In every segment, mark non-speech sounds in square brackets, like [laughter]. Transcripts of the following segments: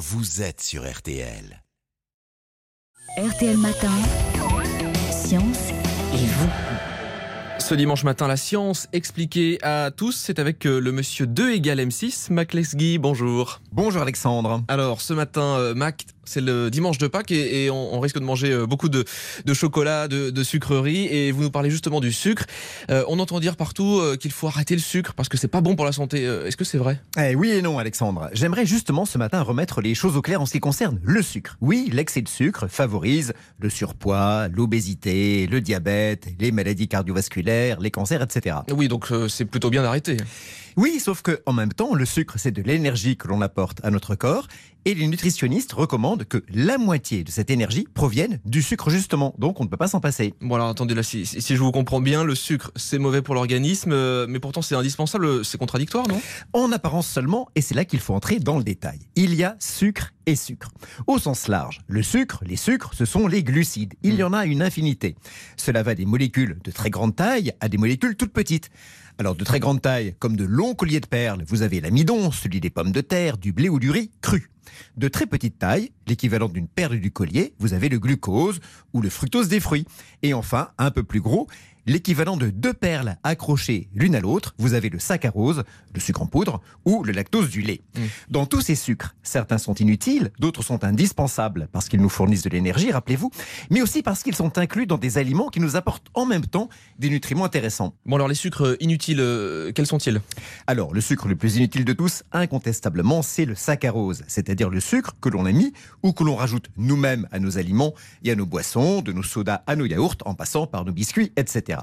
vous êtes sur RTL. RTL Matin, Science et vous. Ce dimanche matin, la science expliquée à tous, c'est avec euh, le monsieur 2 égale M6, Mac Lesguy, bonjour. Bonjour Alexandre. Alors ce matin, euh, Mac, c'est le dimanche de Pâques et, et on, on risque de manger euh, beaucoup de, de chocolat, de, de sucreries et vous nous parlez justement du sucre. Euh, on entend dire partout qu'il faut arrêter le sucre parce que c'est pas bon pour la santé. Est-ce que c'est vrai? Eh oui et non Alexandre. J'aimerais justement ce matin remettre les choses au clair en ce qui concerne le sucre. Oui, l'excès de sucre favorise le surpoids, l'obésité, le diabète, les maladies cardiovasculaires, les cancers, etc. Oui, donc euh, c'est plutôt bien d'arrêter. Oui, sauf que en même temps, le sucre, c'est de l'énergie que l'on apporte à notre corps et les nutritionnistes recommandent que la moitié de cette énergie provienne du sucre justement. Donc on ne peut pas s'en passer. Bon alors attendez là, si, si si je vous comprends bien, le sucre c'est mauvais pour l'organisme, euh, mais pourtant c'est indispensable, c'est contradictoire, non? En apparence seulement, et c'est là qu'il faut entrer dans le détail. Il y a sucre et sucre. Au sens large, le sucre, les sucres, ce sont les glucides. Il y en a une infinité. Cela va des molécules de très grande taille à des molécules toutes petites. Alors de très grande taille, comme de longs colliers de perles, vous avez l'amidon, celui des pommes de terre, du blé ou du riz cru. De très petite taille, l'équivalent d'une perle du collier, vous avez le glucose ou le fructose des fruits. Et enfin, un peu plus gros, l'équivalent de deux perles accrochées l'une à l'autre, vous avez le saccharose, le sucre en poudre, ou le lactose du lait. Mm. Dans tous ces sucres, certains sont inutiles, d'autres sont indispensables parce qu'ils nous fournissent de l'énergie, rappelez-vous, mais aussi parce qu'ils sont inclus dans des aliments qui nous apportent en même temps des nutriments intéressants. Bon alors les sucres inutiles, euh, quels sont-ils? Alors, le sucre le plus inutile de tous, incontestablement, c'est le saccharose, c'est-à-dire le sucre que l'on a mis ou que l'on rajoute nous-mêmes à nos aliments et à nos boissons, de nos sodas à nos yaourts, en passant par nos biscuits, etc.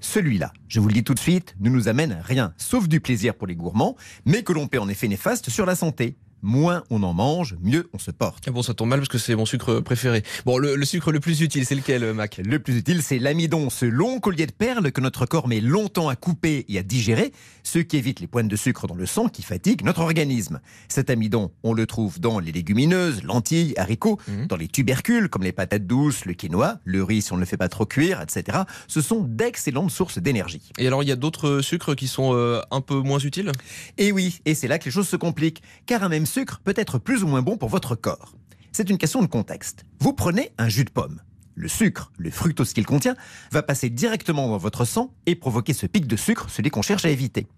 Celui-là, je vous le dis tout de suite, ne nous amène rien, sauf du plaisir pour les gourmands, mais que l'on paie en effet néfaste sur la santé. Moins on en mange, mieux on se porte. Ah Bon ça tombe mal parce que c'est mon sucre préféré. Bon le, le sucre le plus utile c'est lequel euh, Mac? Le plus utile, c'est l'amidon, ce long collier de perles que notre corps met longtemps à couper et à digérer, ce qui évite les pointes de sucre dans le sang qui fatiguent notre organisme. Cet amidon, on le trouve dans les légumineuses, lentilles, haricots, Mhm. dans les tubercules comme les patates douces, le quinoa, le riz si on ne le fait pas trop cuire, etc. Ce sont d'excellentes sources d'énergie. Et alors il y a d'autres sucres qui sont euh, un peu moins utiles? Et oui, et c'est là que les choses se compliquent, car un même sucre peut être plus ou moins bon pour votre corps. C'est une question de contexte. Vous prenez un jus de pomme. Le sucre, le fructose qu'il contient, va passer directement dans votre sang et provoquer ce pic de sucre, celui qu'on cherche à éviter.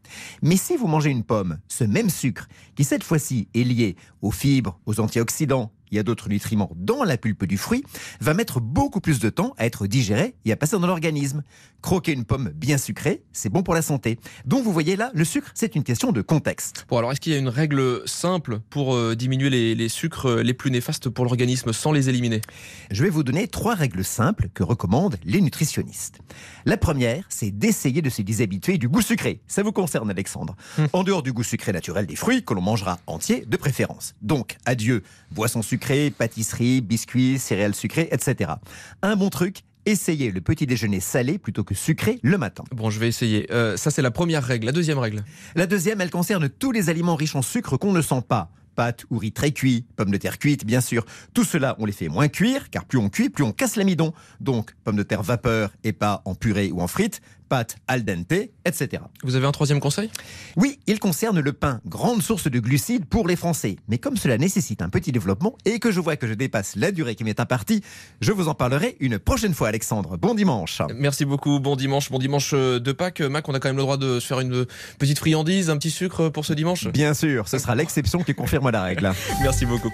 Mais si vous mangez une pomme, ce même sucre, qui cette fois-ci est lié aux fibres, aux antioxydants et à d'autres nutriments dans la pulpe du fruit, va mettre beaucoup plus de temps à être digéré et à passer dans l'organisme. Croquer une pomme bien sucrée, c'est bon pour la santé. Donc vous voyez là, le sucre, c'est une question de contexte. Bon alors est-ce qu'il y a une règle simple pour euh, diminuer les, les sucres les plus néfastes pour l'organisme sans les éliminer? Je vais vous donner trois règles simples que recommandent les nutritionnistes. La première, c'est d'essayer de se déshabituer du goût sucré. Ça vous concerne, Alexandre. Hmm. En dehors du goût sucré naturel des fruits, que l'on mangera entier de préférence. Donc, adieu, boissons pâtisseries, biscuits, céréales sucrées, etc. Un bon truc, essayez le petit déjeuner salé plutôt que sucré le matin. Bon je vais essayer. Euh, ça c'est la première règle. La deuxième règle La deuxième, elle concerne tous les aliments riches en sucre qu'on ne sent pas. Pâtes ou riz très cuits, pommes de terre cuites, bien sûr. Tout cela, on les fait moins cuire, car plus on cuit, plus on casse l'amidon. Donc, pommes de terre vapeur et pas en purée ou en frites, pâtes al dente, etc. Vous avez un troisième conseil? Oui, il concerne le pain, grande source de glucides pour les Français. Mais comme cela nécessite un petit développement et que je vois que je dépasse la durée qui m'est impartie, je vous en parlerai une prochaine fois, Alexandre. Bon dimanche. Merci beaucoup, bon dimanche, bon dimanche de Pâques. Mac, on a quand même le droit de se faire une petite friandise, un petit sucre pour ce dimanche? Bien sûr, ce sera l'exception qui confirme la règle. [laughs] Merci beaucoup.